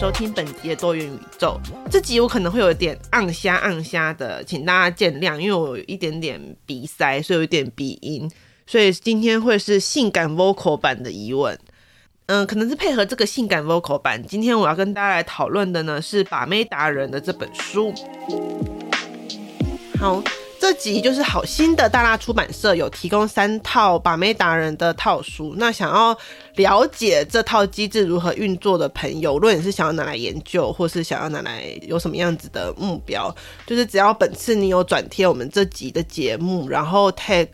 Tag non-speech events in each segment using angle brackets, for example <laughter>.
收听本集的多元宇宙。这集我可能会有点暗瞎暗瞎的，请大家见谅，因为我有一点点鼻塞，所以有一点鼻音，所以今天会是性感 vocal 版的疑问。嗯，可能是配合这个性感 vocal 版，今天我要跟大家来讨论的呢是《把妹达人》的这本书。好。这集就是好心的大辣出版社有提供三套把妹达人的套书，那想要了解这套机制如何运作的朋友，无论你是想要拿来研究，或是想要拿来有什么样子的目标，就是只要本次你有转贴我们这集的节目，然后 tag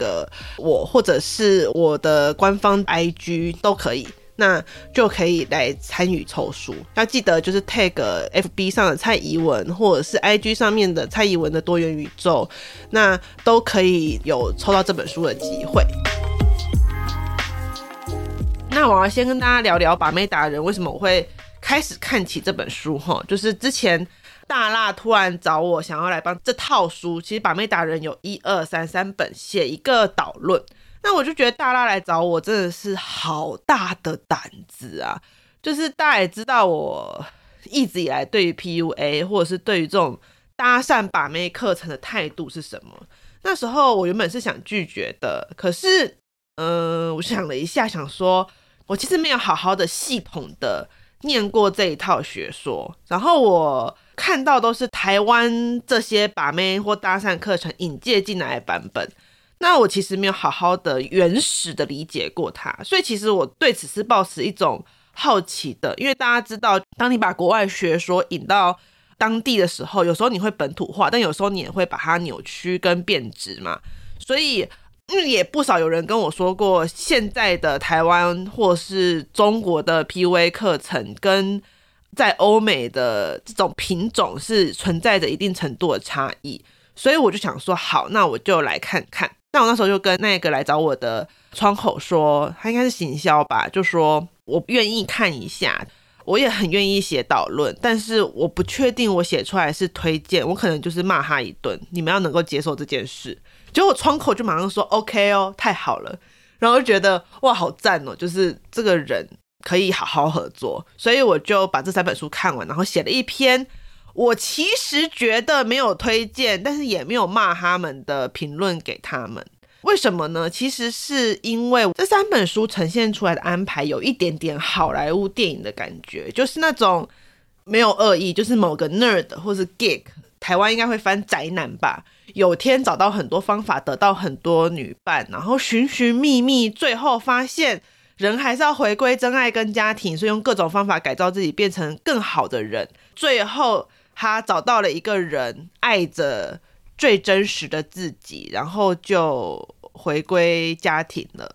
我或者是我的官方 IG 都可以。那就可以来参与抽书，要记得就是 tag FB 上的蔡宜文，或者是 IG 上面的蔡宜文的多元宇宙，那都可以有抽到这本书的机会。那我要先跟大家聊聊把妹达人为什么我会开始看起这本书哈，就是之前大辣突然找我想要来帮这套书，其实把妹达人有一二三三本，写一个导论。那我就觉得大辣来找我真的是好大的胆子啊！就是大家也知道我一直以来对于 PUA 或者是对于这种搭讪把妹课程的态度是什么。那时候我原本是想拒绝的，可是，嗯、我想了一下，想说我其实没有好好的系统的念过这一套学说，然后我看到都是台湾这些把妹或搭讪课程引介进来的版本。那我其实没有好好的原始的理解过它，所以其实我对此是抱持一种好奇的，因为大家知道，当你把国外学说引到当地的时候，有时候你会本土化，但有时候你也会把它扭曲跟变质嘛。所以，嗯，也不少有人跟我说过，现在的台湾或是中国的 PUA 课程跟在欧美的这种品种是存在着一定程度的差异，所以我就想说，好，那我就来看看。那我那时候就跟那个来找我的窗口说，他应该是行销吧，就说我愿意看一下，我也很愿意写导论，但是我不确定我写出来是推荐，我可能就是骂他一顿，你们要能够接受这件事。结果窗口就马上说 OK 哦，太好了，然后就觉得哇，好赞哦，就是这个人可以好好合作，所以我就把这三本书看完，然后写了一篇。我其实觉得没有推荐，但是也没有骂他们的评论给他们。为什么呢？其实是因为这三本书呈现出来的安排有一点点好莱坞电影的感觉，就是那种没有恶意，就是某个 nerd 或是 geek，台湾应该会翻宅男吧。有天找到很多方法得到很多女伴，然后寻寻觅觅，最后发现人还是要回归真爱跟家庭，所以用各种方法改造自己，变成更好的人，最后。他找到了一个人，爱着最真实的自己，然后就回归家庭了。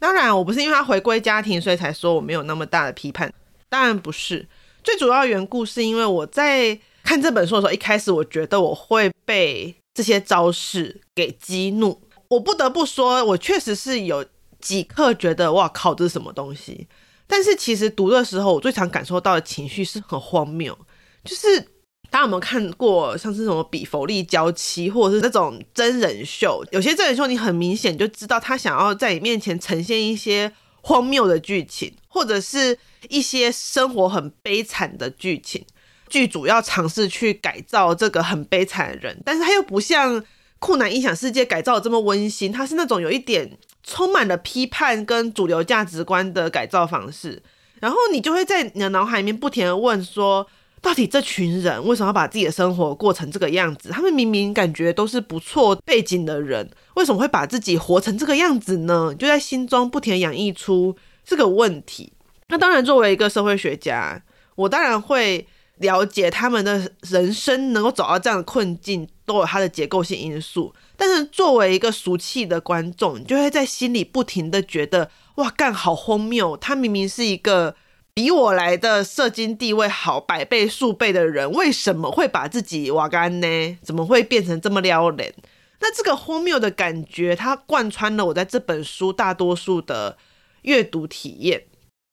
当然，我不是因为他回归家庭，所以才说我没有那么大的批判。当然不是，最主要缘故是因为我在看这本书的时候，一开始我觉得我会被这些招式给激怒。我不得不说，我确实是有几刻觉得哇靠，这是什么东西？但是其实读的时候，我最常感受到的情绪是很荒谬，就是。大家有没有看过像是什么比佛利娇妻，或者是那种真人秀？有些真人秀你很明显就知道他想要在你面前呈现一些荒谬的剧情，或者是一些生活很悲惨的剧情。剧组要尝试去改造这个很悲惨的人，但是他又不像酷男音响世界改造的这么温馨，他是那种有一点充满了批判跟主流价值观的改造方式。然后你就会在你的脑海里面不停的问说。到底这群人为什么要把自己的生活过成这个样子？他们明明感觉都是不错背景的人，为什么会把自己活成这个样子呢？就在心中不停演绎出这个问题。那当然，作为一个社会学家，我当然会了解他们的人生能够走到这样的困境，都有它的结构性因素。但是作为一个俗气的观众，你就会在心里不停的觉得：哇，干好荒谬！他明明是一个。比我来的社经地位好百倍数倍的人，为什么会把自己挖干呢？怎么会变成这么撩人？那这个荒谬的感觉，它贯穿了我在这本书大多数的阅读体验。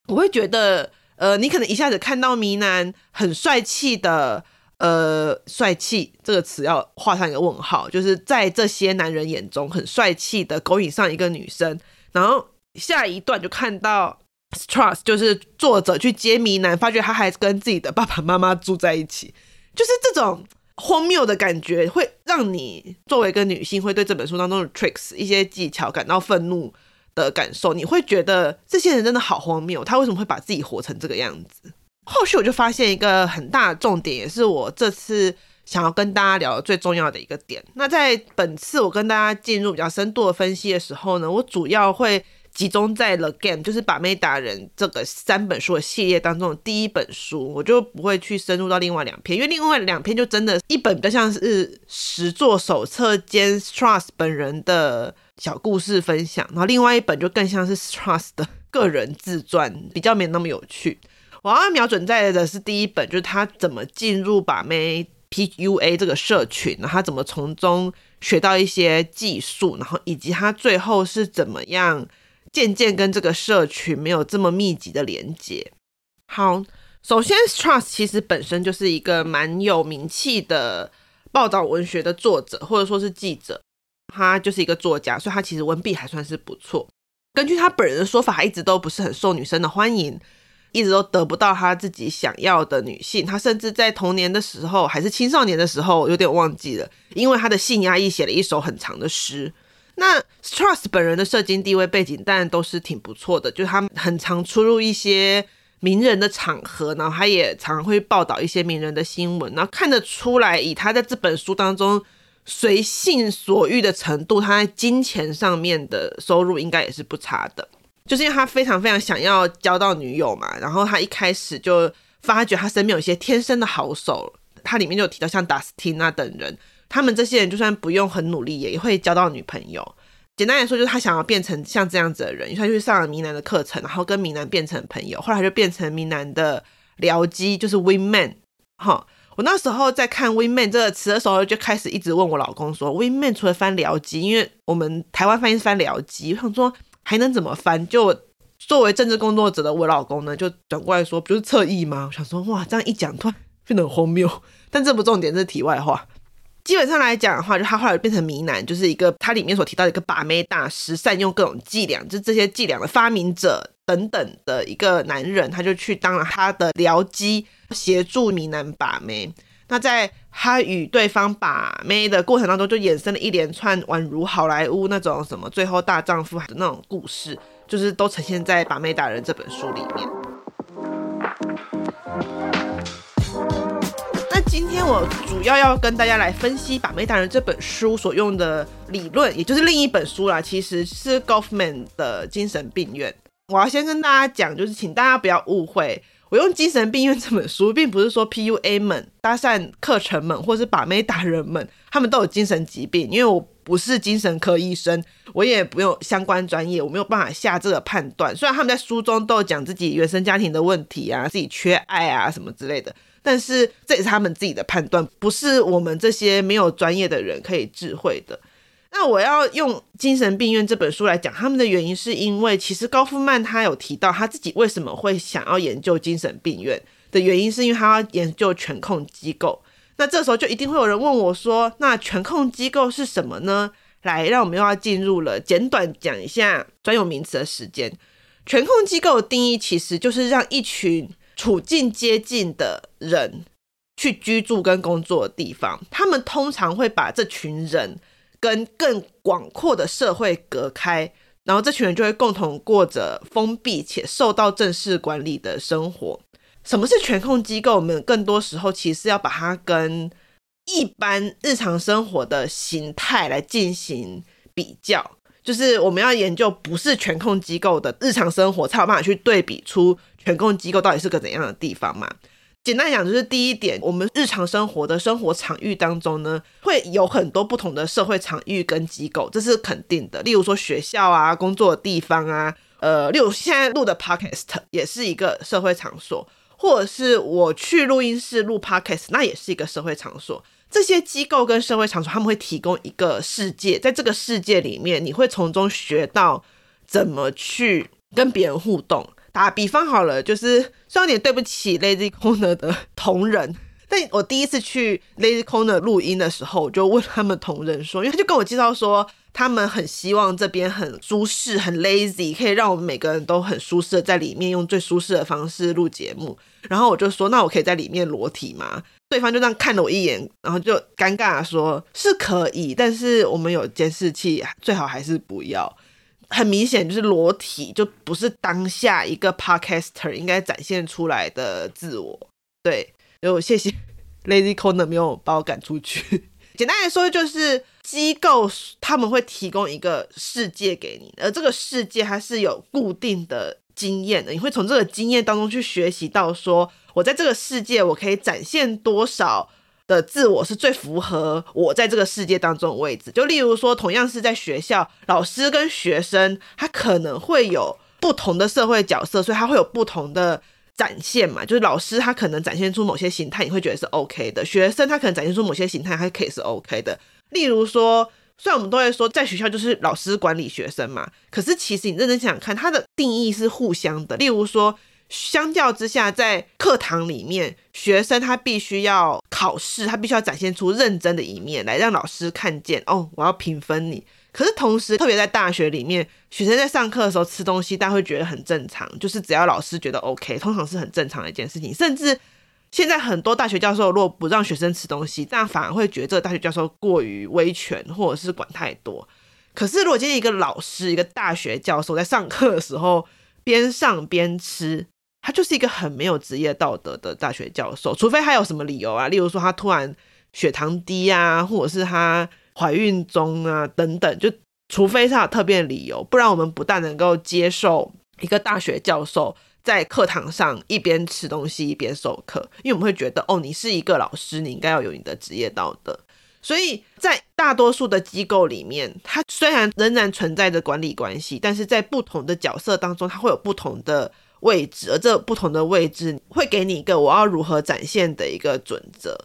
我会觉得，呃，你可能一下子看到迷男很帅气的，呃，帅气这个词要画上一个问号，就是在这些男人眼中很帅气的勾引上一个女生，然后下一段就看到。Trust 就是作者去揭谜男，发觉他还跟自己的爸爸妈妈住在一起，就是这种荒谬的感觉，会让你作为一个女性，会对这本书当中的 tricks 一些技巧感到愤怒的感受。你会觉得这些人真的好荒谬，他为什么会把自己活成这个样子？后续我就发现一个很大的重点，也是我这次想要跟大家聊的最重要的一个点。那在本次我跟大家进入比较深度的分析的时候呢，我主要会。集中在《The Game》就是《把妹达人》这个三本书的系列当中的第一本书，我就不会去深入到另外两篇，因为另外两篇就真的，一本比较像是实作手册兼 Strauss 本人的小故事分享，然后另外一本就更像是 Strauss 的个人自传，比较没那么有趣。我要瞄准在的是第一本，就是他怎么进入把妹 PUA 这个社群，然后他怎么从中学到一些技术，然后以及他最后是怎么样。渐渐跟这个社群没有这么密集的连接。好，首先，Strauss 其实本身就是一个蛮有名气的报道文学的作者，或者说是记者。他就是一个作家，所以他其实文笔还算是不错。根据他本人的说法，他一直都不是很受女生的欢迎，一直都得不到他自己想要的女性。他甚至在童年的时候，还是青少年的时候，有点忘记了，因为他的性压抑，写了一首很长的诗。那 Strauss 本人的社经地位背景当然都是挺不错的，就是他很常出入一些名人的场合，然后他也常会报道一些名人的新闻，然后看得出来，以他在这本书当中随性所欲的程度，他在金钱上面的收入应该也是不差的，就是因为他非常非常想要交到女友嘛，然后他一开始就发觉他身边有一些天生的好手，他里面就有提到像达斯汀那等人。他们这些人就算不用很努力，也会交到女朋友。简单来说，就是他想要变成像这样子的人，他就去上了明男的课程，然后跟明男变成朋友。后来就变成明男的僚机，就是 Win Man。哈，我那时候在看 Win Man 这个词的时候，就开始一直问我老公说：“Win Man 除了翻僚机，因为我们台湾翻译是翻僚机，我想说还能怎么翻？就作为政治工作者的我老公呢，就转过来说，不就是侧翼吗？我想说，哇，这样一讲，突然变得很荒谬。但这不重点，这是题外话。基本上来讲的话，就他后来变成谜男，就是一个他里面所提到的一个把妹大师，善用各种伎俩，就这些伎俩的发明者等等的一个男人，他就去当了他的僚机，协助谜男把妹。那在他与对方把妹的过程当中，就衍生了一连串宛如好莱坞那种什么最后大丈夫的那种故事，就是都呈现在《把妹达人》这本书里面。我主要要跟大家来分析《把妹达人》这本书所用的理论，也就是另一本书啦，其实是 Goffman 的精神病院。我要先跟大家讲，就是请大家不要误会，我用精神病院这本书，并不是说 PUA 们、搭讪课程们，或是把妹达人们，他们都有精神疾病，因为我不是精神科医生，我也不用相关专业，我没有办法下这个判断。虽然他们在书中都有讲自己原生家庭的问题啊，自己缺爱啊什么之类的。但是这也是他们自己的判断，不是我们这些没有专业的人可以智慧的。那我要用《精神病院》这本书来讲他们的原因，是因为其实高夫曼他有提到他自己为什么会想要研究精神病院的原因，是因为他要研究权控机构。那这时候就一定会有人问我说：“那权控机构是什么呢？”来，让我们又要进入了简短讲一下专有名词的时间。权控机构的定义其实就是让一群。处境接近的人去居住跟工作的地方，他们通常会把这群人跟更广阔的社会隔开，然后这群人就会共同过着封闭且受到正式管理的生活。什么是权控机构？我们更多时候其实要把它跟一般日常生活的形态来进行比较。就是我们要研究不是权控机构的日常生活，才有办法去对比出权控机构到底是个怎样的地方嘛。简单讲，就是第一点，我们日常生活的生活场域当中呢，会有很多不同的社会场域跟机构，这是肯定的。例如说学校啊、工作的地方啊，呃，例如现在录的 podcast 也是一个社会场所，或者是我去录音室录 podcast，那也是一个社会场所。这些机构跟社会场所，他们会提供一个世界，在这个世界里面，你会从中学到怎么去跟别人互动。打比方好了，就是虽然有点对不起 Lazy Corner 的同仁，但我第一次去 Lazy Corner 录音的时候，我就问他们同仁说，因为他就跟我介绍说，他们很希望这边很舒适、很 lazy，可以让我们每个人都很舒适的在里面用最舒适的方式录节目。然后我就说，那我可以在里面裸体吗？对方就这样看了我一眼，然后就尴尬的说：“是可以，但是我们有监视器，最好还是不要。”很明显就是裸体，就不是当下一个 podcaster 应该展现出来的自我。对，就谢谢 <laughs> Lazy Corner 没有把我赶出去。<laughs> 简单来说，就是机构他们会提供一个世界给你，而这个世界它是有固定的经验的，你会从这个经验当中去学习到说。我在这个世界，我可以展现多少的自我是最符合我在这个世界当中的位置。就例如说，同样是在学校，老师跟学生，他可能会有不同的社会角色，所以他会有不同的展现嘛。就是老师他可能展现出某些形态，你会觉得是 OK 的；学生他可能展现出某些形态，还可以是 OK 的。例如说，虽然我们都会说在学校就是老师管理学生嘛，可是其实你认真想想看，它的定义是互相的。例如说。相较之下，在课堂里面，学生他必须要考试，他必须要展现出认真的一面来让老师看见。哦，我要评分你。可是同时，特别在大学里面，学生在上课的时候吃东西，大家会觉得很正常，就是只要老师觉得 OK，通常是很正常的一件事情。甚至现在很多大学教授如果不让学生吃东西，这样反而会觉得这个大学教授过于威权，或者是管太多。可是如果今天一个老师，一个大学教授在上课的时候边上边吃，他就是一个很没有职业道德的大学教授，除非他有什么理由啊，例如说他突然血糖低啊，或者是他怀孕中啊等等，就除非他有特别的理由，不然我们不但能够接受一个大学教授在课堂上一边吃东西一边授课，因为我们会觉得哦，你是一个老师，你应该要有你的职业道德。所以在大多数的机构里面，它虽然仍然存在着管理关系，但是在不同的角色当中，它会有不同的。位置，而这不同的位置会给你一个我要如何展现的一个准则，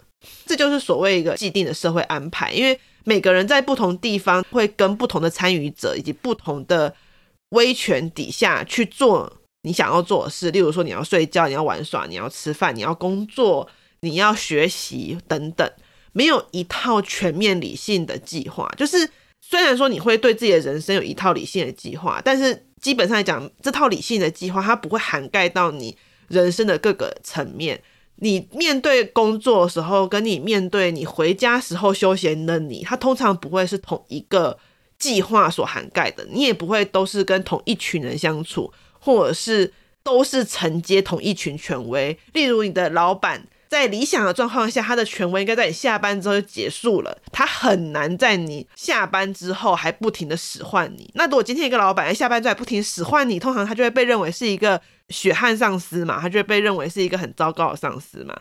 这就是所谓一个既定的社会安排。因为每个人在不同地方会跟不同的参与者以及不同的威权底下去做你想要做的事，例如说你要睡觉，你要玩耍，你要吃饭，你要工作，你要学习等等，没有一套全面理性的计划。就是虽然说你会对自己的人生有一套理性的计划，但是。基本上来讲，这套理性的计划，它不会涵盖到你人生的各个层面。你面对工作的时候，跟你面对你回家时候休闲的你，它通常不会是同一个计划所涵盖的。你也不会都是跟同一群人相处，或者是都是承接同一群权威。例如，你的老板。在理想的状况下，他的权威应该在你下班之后就结束了。他很难在你下班之后还不停的使唤你。那如果今天一个老板在下班之后还不停使唤你，通常他就会被认为是一个血汗上司嘛，他就会被认为是一个很糟糕的上司嘛。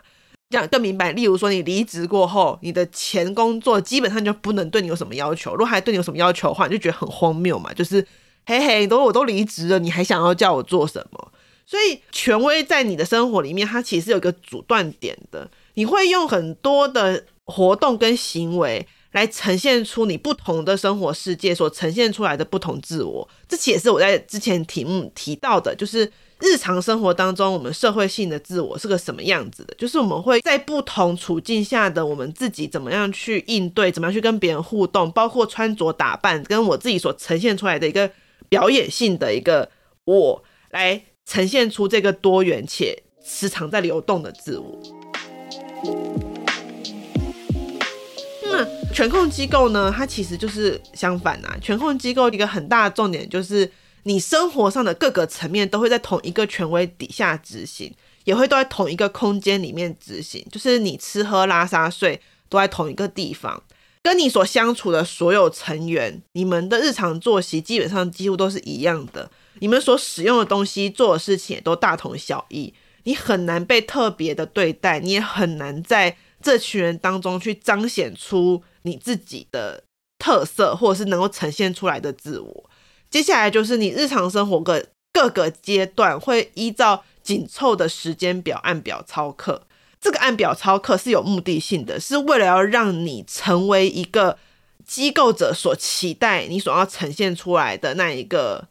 这样更明白。例如说，你离职过后，你的前工作基本上就不能对你有什么要求。如果还对你有什么要求的话，你就觉得很荒谬嘛。就是嘿嘿，都我都离职了，你还想要叫我做什么？所以，权威在你的生活里面，它其实是有一个阻断点的。你会用很多的活动跟行为来呈现出你不同的生活世界所呈现出来的不同自我。这其实也是我在之前题目提到的，就是日常生活当中我们社会性的自我是个什么样子的。就是我们会在不同处境下的我们自己怎么样去应对，怎么样去跟别人互动，包括穿着打扮，跟我自己所呈现出来的一个表演性的一个我来。呈现出这个多元且时常在流动的自我。那权控机构呢？它其实就是相反啊。权控机构一个很大的重点就是，你生活上的各个层面都会在同一个权威底下执行，也会都在同一个空间里面执行。就是你吃喝拉撒睡都在同一个地方，跟你所相处的所有成员，你们的日常作息基本上几乎都是一样的。你们所使用的东西、做的事情也都大同小异，你很难被特别的对待，你也很难在这群人当中去彰显出你自己的特色，或者是能够呈现出来的自我。接下来就是你日常生活个各个阶段会依照紧凑的时间表按表操课。这个按表操课是有目的性的，是为了要让你成为一个机构者所期待你所要呈现出来的那一个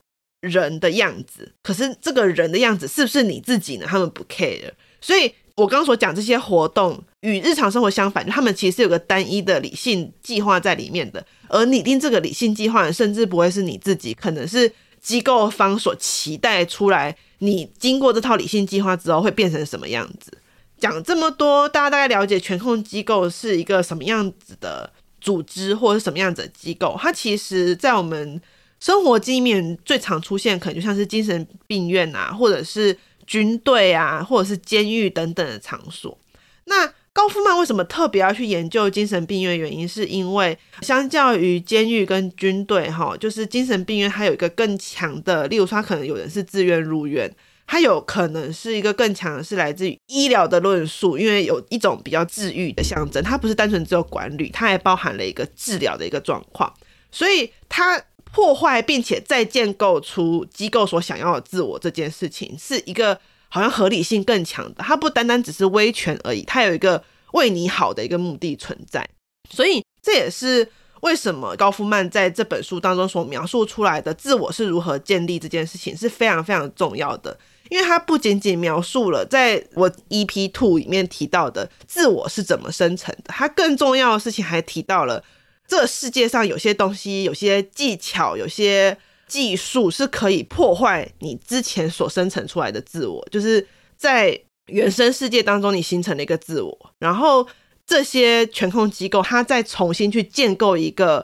人的样子。可是这个人的样子是不是你自己呢？他们不 care。所以我刚刚所讲这些活动与日常生活相反，他们其实有个单一的理性计划在里面的。而拟定这个理性计划，甚至不会是你自己，可能是机构方所期待出来。你经过这套理性计划之后，会变成什么样子？讲这么多，大家大概了解权控机构是一个什么样子的组织，或者是什么样子的机构。它其实，在我们生活经验里面最常出现，可能就像是精神病院啊，或者是军队啊，或者是监狱等等的场所。那高夫曼为什么特别要去研究精神病院？原因是因为相较于监狱跟军队，哈，就是精神病院它有一个更强的，例如说，他可能有人是自愿入院。它有可能是一个更强的，是来自于医疗的论述，因为有一种比较治愈的象征，它不是单纯只有管理，它还包含了一个治疗的一个状况，所以它破坏并且再建构出机构所想要的自我这件事情，是一个好像合理性更强的，它不单单只是威权而已，它有一个为你好的一个目的存在，所以这也是。为什么高夫曼在这本书当中所描述出来的自我是如何建立这件事情是非常非常重要的，因为它不仅仅描述了在我 EP Two 里面提到的自我是怎么生成的，它更重要的事情还提到了这世界上有些东西、有些技巧、有些技术是可以破坏你之前所生成出来的自我，就是在原生世界当中你形成了一个自我，然后。这些权控机构，它再重新去建构一个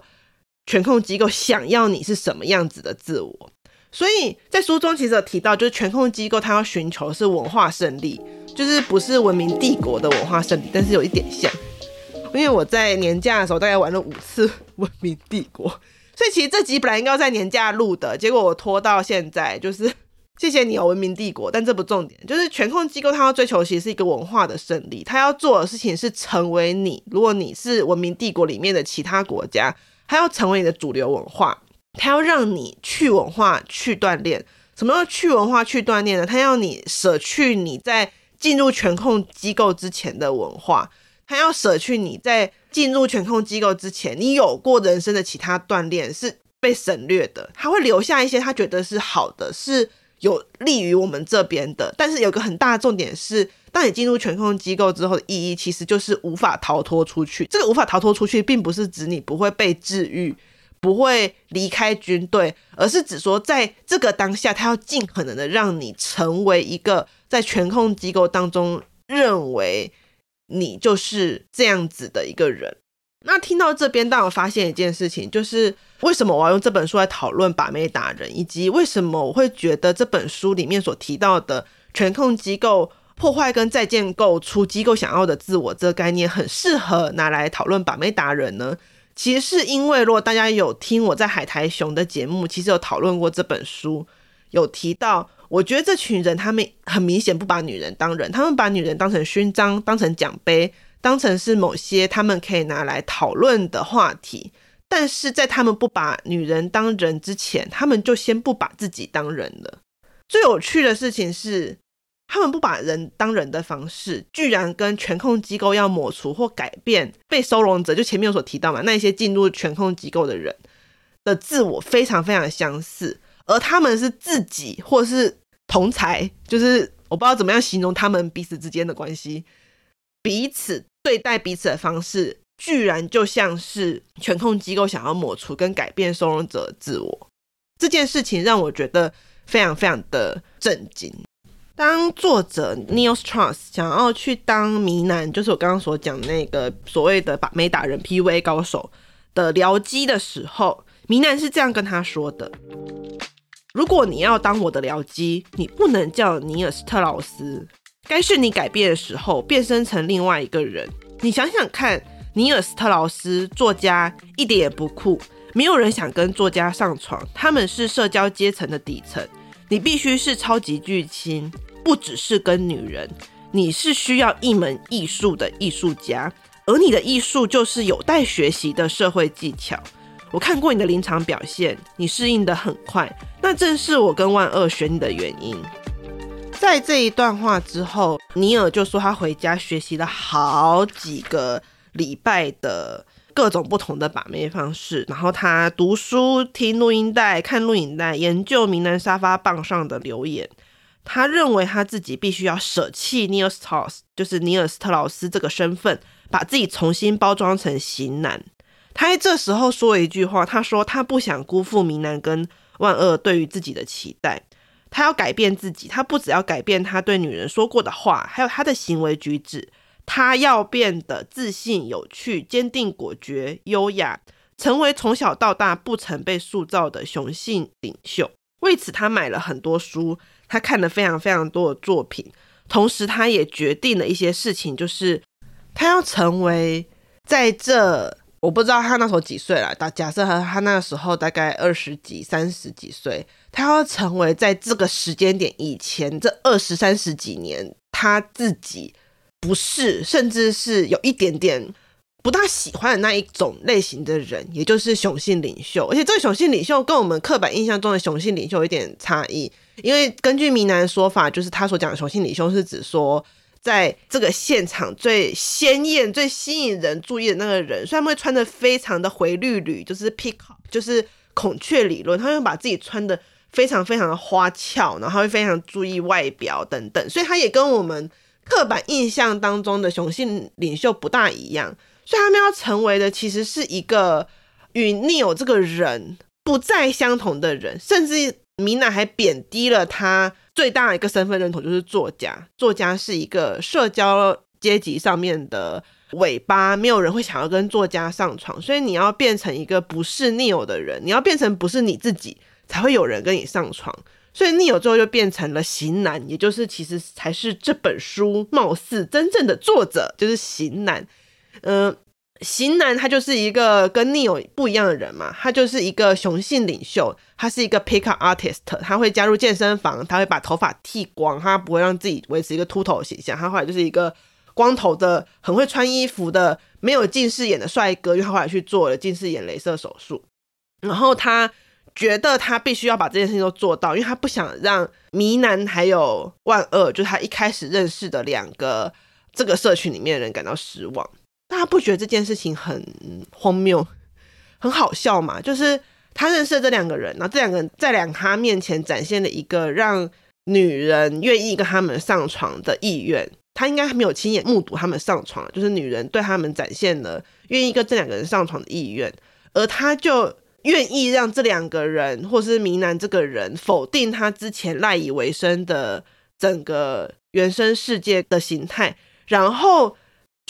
权控机构想要你是什么样子的自我。所以在书中其实有提到，就是权控机构它要寻求是文化胜利，就是不是文明帝国的文化胜利，但是有一点像。因为我在年假的时候大概玩了五次文明帝国，所以其实这集本来应该要在年假录的，结果我拖到现在，就是。谢谢你哦，文明帝国。但这不重点，就是权控机构，它要追求其实是一个文化的胜利。它要做的事情是成为你。如果你是文明帝国里面的其他国家，它要成为你的主流文化。它要让你去文化去锻炼。什么叫去文化去锻炼呢？它要你舍去你在进入权控机构之前的文化。他要舍去你在进入权控机构之前你有过人生的其他锻炼是被省略的。他会留下一些他觉得是好的，是。有利于我们这边的，但是有个很大的重点是，当你进入权控机构之后的意义，其实就是无法逃脱出去。这个无法逃脱出去，并不是指你不会被治愈，不会离开军队，而是指说，在这个当下，他要尽可能的让你成为一个在权控机构当中认为你就是这样子的一个人。那听到这边，当我发现一件事情，就是为什么我要用这本书来讨论把妹达人，以及为什么我会觉得这本书里面所提到的权控机构破坏跟再建构出机构想要的自我这个概念，很适合拿来讨论把妹达人呢？其实是因为，如果大家有听我在海苔熊的节目，其实有讨论过这本书，有提到，我觉得这群人他们很明显不把女人当人，他们把女人当成勋章，当成奖杯。当成是某些他们可以拿来讨论的话题，但是在他们不把女人当人之前，他们就先不把自己当人了。最有趣的事情是，他们不把人当人的方式，居然跟权控机构要抹除或改变被收容者，就前面有所提到嘛，那一些进入权控机构的人的自我非常非常相似，而他们是自己或是同才，就是我不知道怎么样形容他们彼此之间的关系，彼此。对待彼此的方式，居然就像是权控机构想要抹除跟改变收容者的自我这件事情，让我觉得非常非常的震惊。当作者 Neil Strauss 想要去当谜男，就是我刚刚所讲那个所谓的把没打人 PUA 高手的僚机的时候，谜男是这样跟他说的：如果你要当我的僚机，你不能叫尼尔斯特劳斯。该是你改变的时候，变身成另外一个人。你想想看，尼尔斯特劳斯作家一点也不酷，没有人想跟作家上床，他们是社交阶层的底层。你必须是超级巨星，不只是跟女人，你是需要一门艺术的艺术家，而你的艺术就是有待学习的社会技巧。我看过你的临场表现，你适应得很快，那正是我跟万二选你的原因。在这一段话之后，尼尔就说他回家学习了好几个礼拜的各种不同的把妹方式，然后他读书、听录音带、看录影带、研究明男沙发棒上的留言。他认为他自己必须要舍弃尼尔斯特劳斯，就是尼尔斯特劳斯这个身份，把自己重新包装成型男。他在这时候说了一句话，他说他不想辜负明男跟万恶对于自己的期待，他要改变自己。他不只要改变他对女人说过的话，还有他的行为举止。他要变得自信、有趣、坚定、果决、优雅，成为从小到大不曾被塑造的雄性领袖。为此，他买了很多书，他看了非常非常多的作品，同时他也决定了一些事情，就是他要成为 <tsk> 在这，我不知道他那时候几岁了，打假设他他那个时候大概二十几、三十几岁，他要成为在这个时间点以前这二十三十几年他自己不是，甚至是有一点点。不大喜欢的那一种类型的人，也就是雄性领袖，而且这个雄性领袖跟我们刻板印象中的雄性领袖有点差异。因为根据明男的说法，就是他所讲的雄性领袖是指说，在这个现场最鲜艳、最吸引人注意的那个人，所以他们会穿的非常的回绿绿，就是 peacock，就是孔雀理论，他会把自己穿的非常非常的花俏，然后会非常注意外表等等，所以他也跟我们刻板印象当中的雄性领袖不大一样。所以他们要成为的其实是一个与 Neil 这个人不再相同的人，甚至米娜还贬低了他最大的一个身份认同，就是作家。作家是一个社交阶级上面的尾巴，没有人会想要跟作家上床。所以你要变成一个不是 Neo 的人，你要变成不是你自己，才会有人跟你上床。所以 Neil 最后就变成了型男，也就是其实才是这本书貌似真正的作者，就是型男。嗯、型男他就是一个跟 Neil 不一样的人嘛，他就是一个雄性领袖，他是一个 pickup artist，他会加入健身房，他会把头发剃光，他不会让自己维持一个秃头的形象，他后来就是一个光头的，很会穿衣服的，没有近视眼的帅哥，因为他后来去做了近视眼镭射手术，然后他觉得他必须要把这件事情都做到，因为他不想让迷男还有万恶，就是他一开始认识的两个这个社群里面的人感到失望。大家不觉得这件事情很荒谬、很好笑吗？就是他认识这两个人，然后这两个人在两他面前展现了一个让女人愿意跟他们上床的意愿。他应该还没有亲眼目睹他们上床，就是女人对他们展现了愿意跟这两个人上床的意愿，而他就愿意让这两个人，或是明男这个人否定他之前赖以为生的整个原生世界的形态，然后。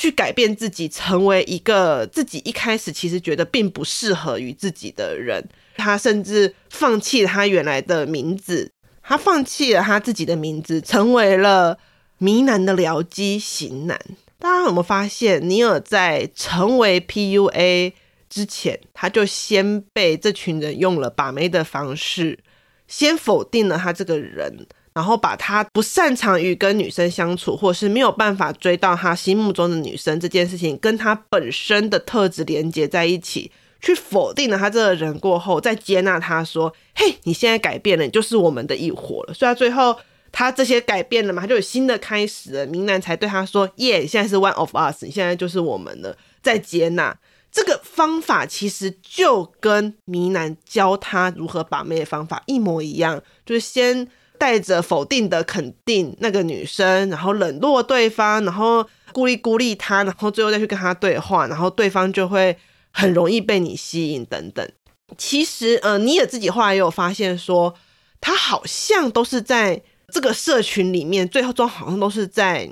去改变自己，成为一个自己一开始其实觉得并不适合于自己的人。他甚至放弃了他原来的名字，他放弃了他自己的名字，成为了明男的僚机型男。大家有没有发现，尼尔在成为 PUA 之前，他就先被这群人用了把妹的方式，先否定了他这个人。然后把他不擅长于跟女生相处，或是没有办法追到他心目中的女生这件事情，跟他本身的特质连接在一起，去否定了他这个人过后，再接纳他说：“嘿，你现在改变了，你就是我们的一伙了。”所以他最后他这些改变了嘛，他就有新的开始了。明男才对他说：“耶，现在是 one of us，你现在就是我们了。”再接纳这个方法，其实就跟明男教他如何把妹的方法一模一样，就是先。带着否定的肯定那个女生，然后冷落对方，然后孤立孤立她，然后最后再去跟她对话，然后对方就会很容易被你吸引等等。其实，呃，尼尔自己后来也有发现说，他好像都是在这个社群里面，最后中好像都是在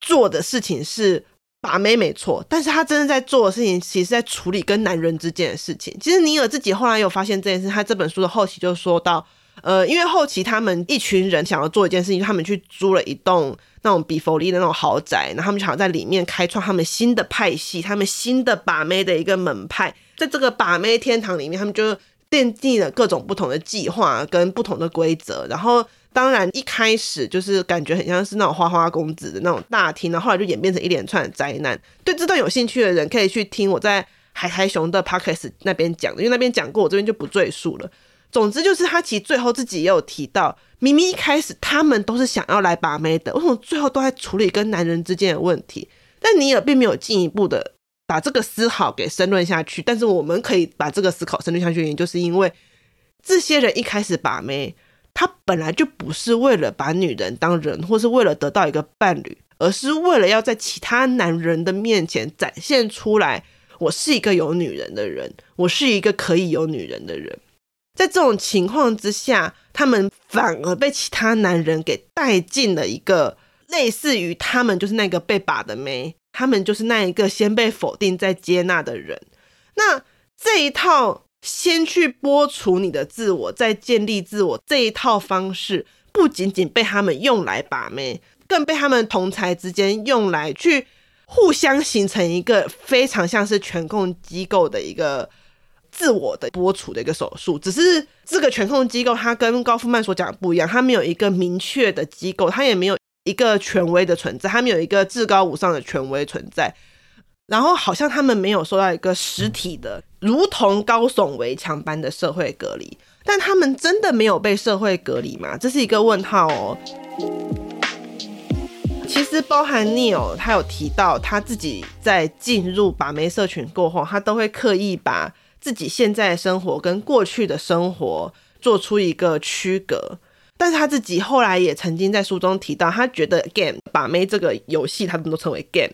做的事情是把妹没错，但是他真正在做的事情，其实在处理跟男人之间的事情。其实尼尔自己后来有发现这件事，他这本书的后期就说到。呃，因为后期他们一群人想要做一件事情，他们去租了一栋那种比佛利的那种豪宅，然后他们想要在里面开创他们新的派系，他们新的把妹的一个门派，在这个把妹天堂里面，他们就奠定了各种不同的计划跟不同的规则。然后，当然一开始就是感觉很像是那种花花公子的那种大厅，然后后来就演变成一连串的灾难。对这段有兴趣的人，可以去听我在海苔熊的 podcast 那边讲的，因为那边讲过，我这边就不赘述了。总之就是他其实最后自己也有提到，明明一开始他们都是想要来把妹的，为什么最后都在处理跟男人之间的问题？但尼尔并没有进一步的把这个思考给深论下去。但是我们可以把这个思考深论下去，原因就是因为这些人一开始把妹，他本来就不是为了把女人当人，或是为了得到一个伴侣，而是为了要在其他男人的面前展现出来，我是一个有女人的人，我是一个可以有女人的人。在这种情况之下，他们反而被其他男人给带进了一个类似于他们就是那个被把的妹，他们就是那一个先被否定再接纳的人。那这一套先去剥除你的自我，再建立自我这一套方式，不仅仅被他们用来把妹，更被他们同才之间用来去互相形成一个非常像是权控机构的一个。自我的剥除的一个手术，只是这个权控机构，它跟高夫曼所讲的不一样，它没有一个明确的机构，它也没有一个权威的存在，它没有一个至高无上的权威存在。然后好像他们没有受到一个实体的，如同高耸围墙般的社会隔离，但他们真的没有被社会隔离吗？这是一个问号哦。其实包含 Neil，他有提到他自己在进入把妹社群过后，他都会刻意把。自己现在的生活跟过去的生活做出一个区隔，但是他自己后来也曾经在书中提到，他觉得 game 把妹这个游戏，他们都称为 game，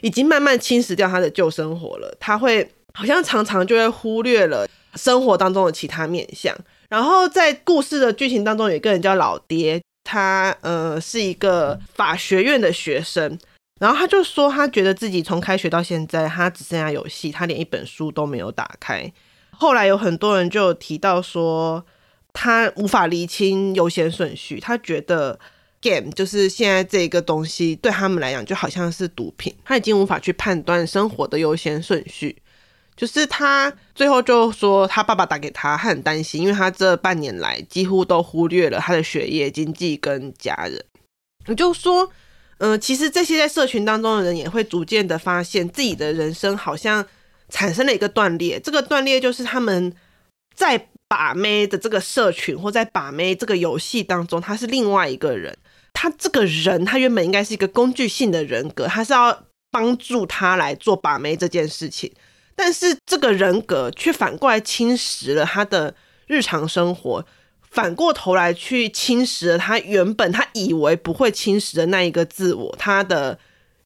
已经慢慢侵蚀掉他的旧生活了。他会好像常常就会忽略了生活当中的其他面向。然后在故事的剧情当中，有一个人叫老爹，他呃是一个法学院的学生。然后他就说，他觉得自己从开学到现在，他只剩下游戏，他连一本书都没有打开。后来有很多人就提到说，他无法理清优先顺序。他觉得 game 就是现在这个东西对他们来讲就好像是毒品，他已经无法去判断生活的优先顺序。就是他最后就说，他爸爸打给他，他很担心，因为他这半年来几乎都忽略了他的学业、经济跟家人。你就说。嗯、其实这些在社群当中的人也会逐渐的发现自己的人生好像产生了一个断裂。这个断裂就是他们在把妹的这个社群或在把妹这个游戏当中，他是另外一个人。他这个人，他原本应该是一个工具性的人格，他是要帮助他来做把妹这件事情。但是这个人格却反过来侵蚀了他的日常生活。反过头来去侵蚀了他原本他以为不会侵蚀的那一个自我，他的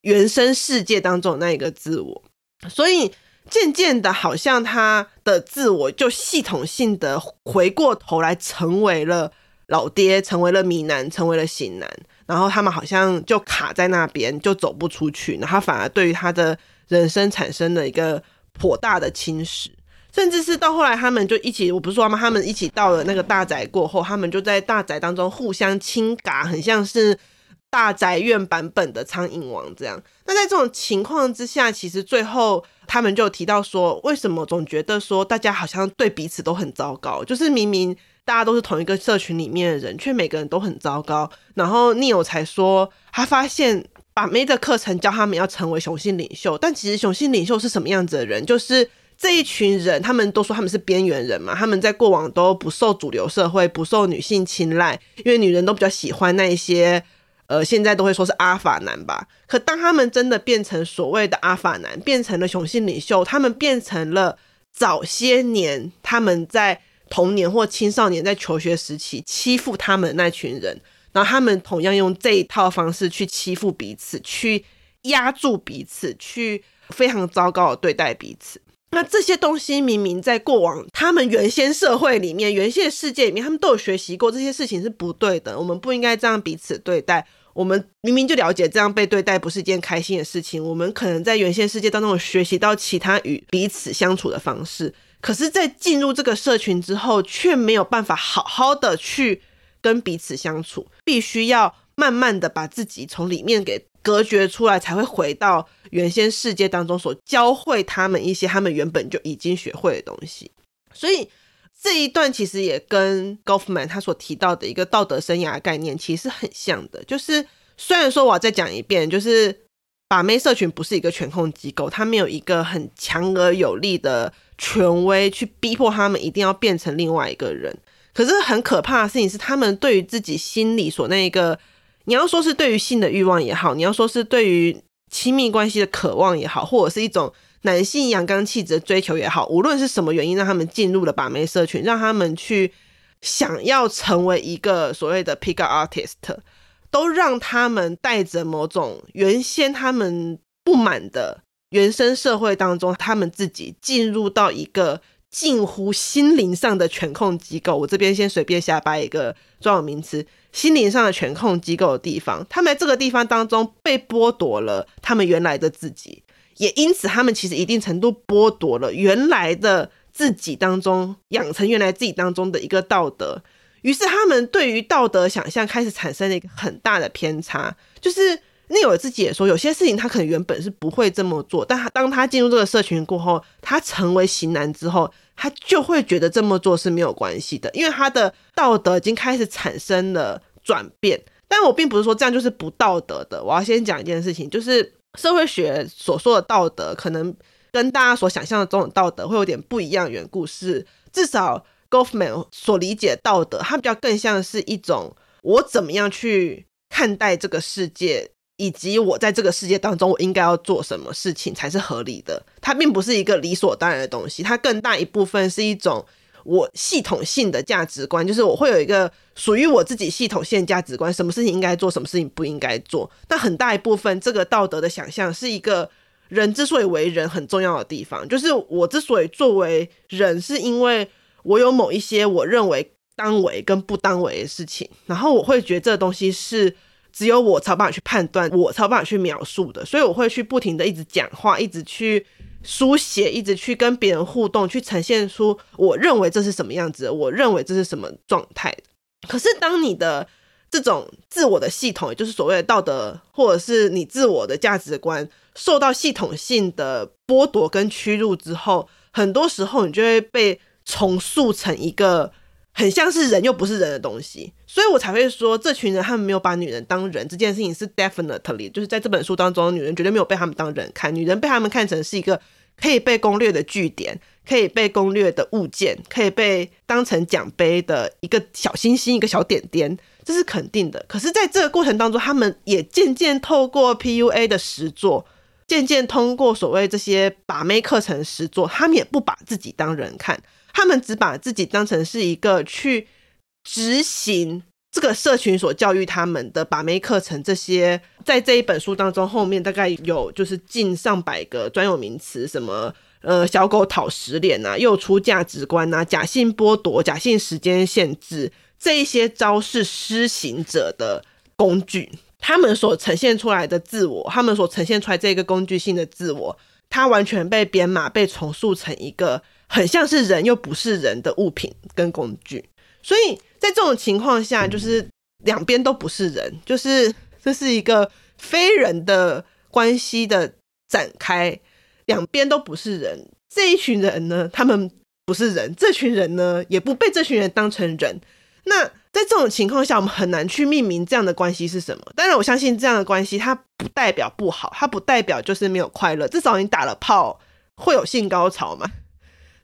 原生世界当中的那一个自我，所以渐渐的，好像他的自我就系统性的回过头来成为了老爹，成为了米男，成为了型男，然后他们好像就卡在那边，就走不出去，然后反而对于他的人生产生了一个颇大的侵蚀。甚至是到后来，他们就一起，我不是说吗？他们一起到了那个大宅过后，他们就在大宅当中互相亲嘎，很像是大宅院版本的苍蝇王这样。那在这种情况之下，其实最后他们就提到说，为什么总觉得说大家好像对彼此都很糟糕？就是明明大家都是同一个社群里面的人，却每个人都很糟糕。然后 Neil 才说，他发现把 May 的课程教他们要成为雄性领袖，但其实雄性领袖是什么样子的人？就是。这一群人，他们都说他们是边缘人嘛，他们在过往都不受主流社会、不受女性青睐，因为女人都比较喜欢那一些，呃，现在都会说是阿法男吧。可当他们真的变成所谓的阿法男，变成了雄性领袖，他们变成了早些年他们在童年或青少年在求学时期欺负他们那群人，然后他们同样用这一套方式去欺负彼此，去压住彼此，去非常糟糕的对待彼此。那这些东西明明在过往他们原先社会里面、原先世界里面，他们都有学习过，这些事情是不对的。我们不应该这样彼此对待。我们明明就了解这样被对待不是一件开心的事情。我们可能在原先世界当中有学习到其他与彼此相处的方式，可是，在进入这个社群之后，却没有办法好好的去跟彼此相处，必须要慢慢的把自己从里面给。隔绝出来，才会回到原先世界当中所教会他们一些他们原本就已经学会的东西。所以这一段其实也跟 Goffman 他所提到的一个道德生涯概念其实很像的。就是虽然说我要再讲一遍，就是把妹社群不是一个权控机构，他没有一个很强而有力的权威去逼迫他们一定要变成另外一个人。可是很可怕的事情是，他们对于自己心里所那一个，你要说是对于性的欲望也好，你要说是对于亲密关系的渴望也好，或者是一种男性阳刚气质的追求也好，无论是什么原因让他们进入了把妹社群，让他们去想要成为一个所谓的 pick-up artist，都让他们带着某种原先他们不满的原生社会当中，他们自己进入到一个。近乎心灵上的权控机构，我这边先随便瞎掰一个专有名词，心灵上的权控机构的地方，他们在这个地方当中被剥夺了他们原来的自己，也因此他们其实一定程度剥夺了原来的自己当中养成原来自己当中的一个道德，于是他们对于道德想象开始产生了一个很大的偏差，就是。那我自己也说，有些事情他可能原本是不会这么做，但他当他进入这个社群过后，他成为型男之后，他就会觉得这么做是没有关系的，因为他的道德已经开始产生了转变。但我并不是说这样就是不道德的。我要先讲一件事情，就是社会学所说的道德，可能跟大家所想象的这种道德会有点不一样。缘故是，至少 Goffman 所理解道德，它比较更像是一种我怎么样去看待这个世界。以及我在这个世界当中，我应该要做什么事情才是合理的？它并不是一个理所当然的东西，它更大一部分是一种我系统性的价值观，就是我会有一个属于我自己系统性价值观，什么事情应该做，什么事情不应该做。但很大一部分，这个道德的想象是一个人之所以为人很重要的地方，就是我之所以作为人，是因为我有某一些我认为当为跟不当为的事情，然后我会觉得这东西是。只有我才有办法去判断，我才有办法去描述的，所以我会去不停的一直讲话，一直去书写，一直去跟别人互动，去呈现出我认为这是什么样子，我认为这是什么状态。可是当你的这种自我的系统，也就是所谓的道德，或者是你自我的价值观受到系统性的剥夺跟屈辱之后，很多时候你就会被重塑成一个。很像是人又不是人的东西，所以我才会说，这群人他们没有把女人当人这件事情是 definitely，就是在这本书当中，女人绝对没有被他们当人看，女人被他们看成是一个可以被攻略的据点，可以被攻略的物件，可以被当成奖杯的一个小星星、一个小点点，这是肯定的。可是，在这个过程当中，他们也渐渐透过 PUA 的实作，渐渐通过所谓这些把妹课程实作，他们也不把自己当人看。他们只把自己当成是一个去执行这个社群所教育他们的把妹课程。这些在这一本书当中，后面大概有就是近上百个专有名词，什么呃小狗讨食脸啊，又出价值观啊，假性剥夺、假性时间限制这一些招式施行者的工具，他们所呈现出来的自我，他们所呈现出来这个工具性的自我，它完全被编码、被重塑成一个。很像是人又不是人的物品跟工具，所以在这种情况下，就是两边都不是人，就是这是一个非人的关系的展开，两边都不是人。这一群人呢，他们不是人；这群人呢，也不被这群人当成人。那在这种情况下，我们很难去命名这样的关系是什么。当然，我相信这样的关系，它不代表不好，它不代表就是没有快乐。至少你打了炮会有性高潮嘛。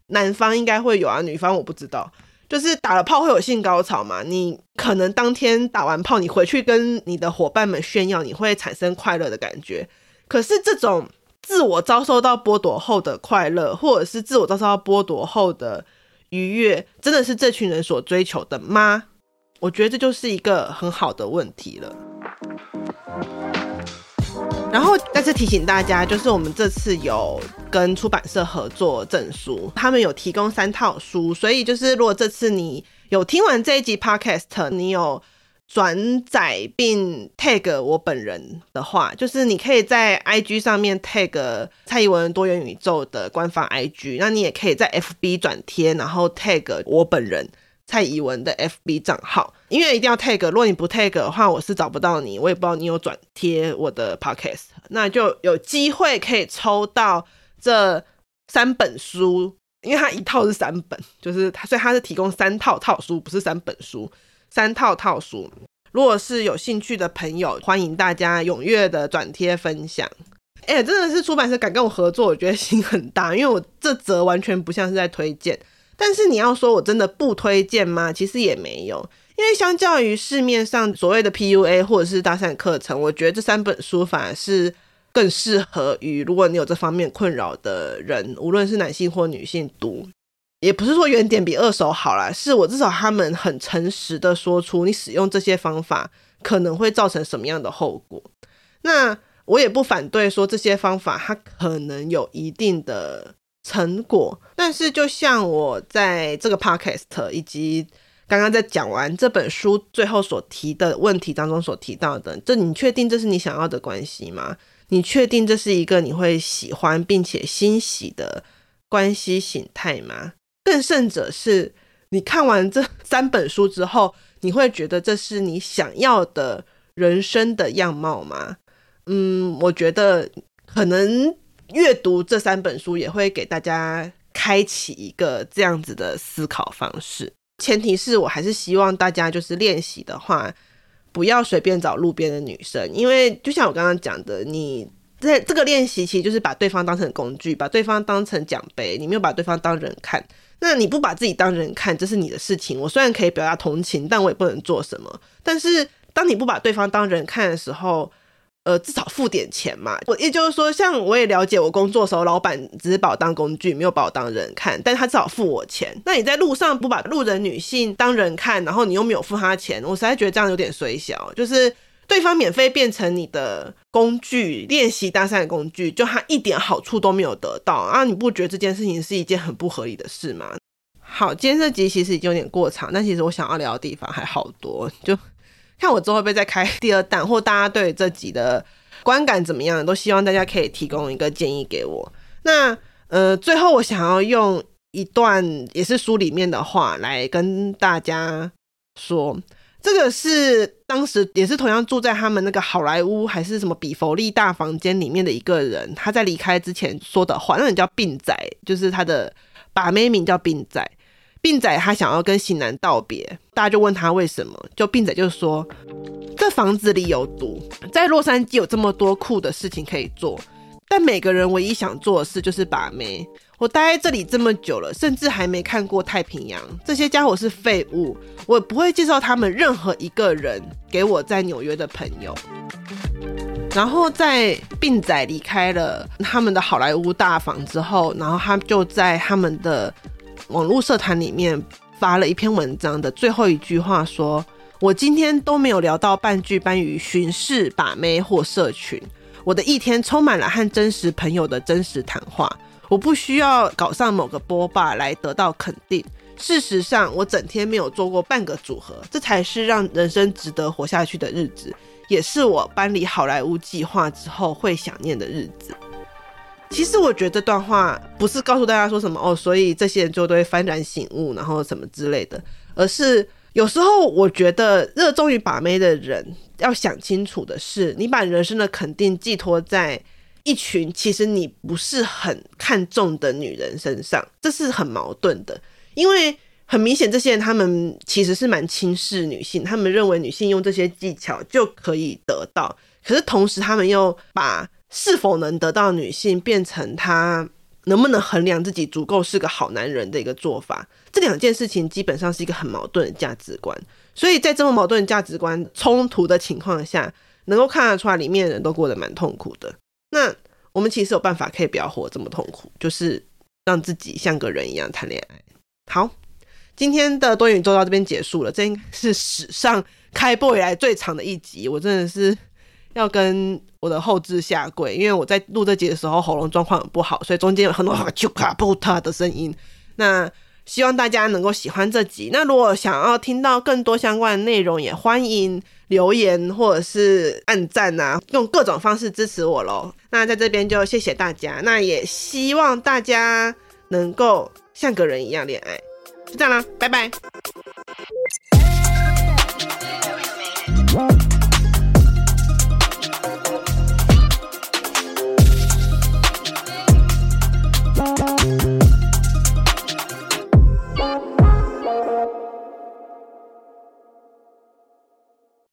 男方应该会有啊，女方我不知道。就是打了炮会有性高潮嘛？你可能当天打完炮，你回去跟你的伙伴们炫耀，你会产生快乐的感觉。可是这种自我遭受到剥夺后的快乐，或者是自我遭受到剥夺后的愉悦，真的是这群人所追求的吗？我觉得这就是一个很好的问题了。然后再次提醒大家，就是我们这次有跟出版社合作证书，他们有提供三套书，所以就是如果这次你有听完这一集 Podcast，你有转载并 tag 我本人的话，就是你可以在 IG 上面 tag 蔡宜文多元宇宙的官方 IG，那你也可以在 FB 转贴，然后 tag 我本人。蔡宜文的 FB 账号，因为一定要 tag，如果你不 tag 的话，我是找不到你，我也不知道你有转贴我的 podcast，那就有机会可以抽到这三本书，因为它一套是三本，就是它，所以它是提供三套套书，不是三本书，三套套书。如果是有兴趣的朋友，欢迎大家踊跃的转贴分享。哎、真的是出版社敢跟我合作，我觉得心很大，因为我这则完全不像是在推荐。但是你要说我真的不推荐吗？其实也没有，因为相较于市面上所谓的 PUA 或者是搭讪课程，我觉得这三本书反而是更适合于如果你有这方面困扰的人，无论是男性或女性读。也不是说原点比二手好啦，是我至少他们很诚实的说出你使用这些方法可能会造成什么样的后果。那我也不反对说这些方法它可能有一定的成果，但是就像我在这个 podcast 以及刚刚在讲完这本书最后所提的问题当中所提到的，这你确定这是你想要的关系吗？你确定这是一个你会喜欢并且欣喜的关系形态吗？更甚者是，你看完这三本书之后，你会觉得这是你想要的人生的样貌吗？嗯，我觉得可能阅读这三本书也会给大家开启一个这样子的思考方式。前提是我还是希望大家就是练习的话，不要随便找路边的女生，因为就像我刚刚讲的，你。这这个练习其实就是把对方当成工具，把对方当成奖杯，你没有把对方当人看。那你不把自己当人看，这是你的事情。我虽然可以表达同情，但我也不能做什么。但是当你不把对方当人看的时候，呃，至少付点钱嘛。我也就是说，像我也了解，我工作的时候，老板只是把我当工具，没有把我当人看，但他至少付我钱。那你在路上不把路人女性当人看，然后你又没有付他钱，我实在觉得这样有点衰小，就是。对方免费变成你的工具，练习搭讪的工具，就他一点好处都没有得到啊！你不觉得这件事情是一件很不合理的事吗？好，今天这集其实已经有点过长，但其实我想要聊的地方还好多，就看我之后会不会再开第二弹，或大家对这集的观感怎么样，都希望大家可以提供一个建议给我。那呃，最后我想要用一段也是书里面的话来跟大家说。这个是当时也是同样住在他们那个好莱坞还是什么比佛利大房间里面的一个人，他在离开之前说的话。那人叫病仔，就是他的把妹名叫病仔。病仔他想要跟型男道别，大家就问他为什么，就病仔就说这房子里有毒，在洛杉矶有这么多酷的事情可以做，但每个人唯一想做的事就是把妹。我待在这里这么久了，甚至还没看过太平洋。这些家伙是废物，我不会介绍他们任何一个人给我在纽约的朋友。然后在病仔离开了他们的好莱坞大房之后，然后他就在他们的网络社团里面发了一篇文章的最后一句话说：“我今天都没有聊到半句关于巡视、把妹或社群，我的一天充满了和真实朋友的真实谈话。”我不需要搞上某个波霸来得到肯定。事实上，我整天没有做过半个组合，这才是让人生值得活下去的日子，也是我搬离好莱坞计划之后会想念的日子。其实我觉得这段话不是告诉大家说什么哦，所以这些人就都会幡然醒悟，然后什么之类的，而是有时候我觉得热衷于把妹的人要想清楚的是，你把人生的肯定寄托在。一群其实你不是很看重的女人身上，这是很矛盾的。因为很明显，这些人他们其实是蛮轻视女性，他们认为女性用这些技巧就可以得到。可是同时，他们又把是否能得到女性变成他能不能衡量自己足够是个好男人的一个做法。这两件事情基本上是一个很矛盾的价值观。所以在这么矛盾的价值观冲突的情况下，能够看得出来，里面的人都过得蛮痛苦的。那我们其实有办法可以不要活这么痛苦，就是让自己像个人一样谈恋爱。好，今天的多元宇宙到这边结束了，这应该是史上开播以来最长的一集。我真的是要跟我的后置下跪，因为我在录这集的时候喉咙状况很不好，所以中间有很多“啾卡布塔”的声音。那希望大家能够喜欢这集。那如果想要听到更多相关的内容，也欢迎留言或者是按赞啊，用各种方式支持我喽。那在这边就谢谢大家，那也希望大家能够像个人一样恋爱。就这样啦，拜拜。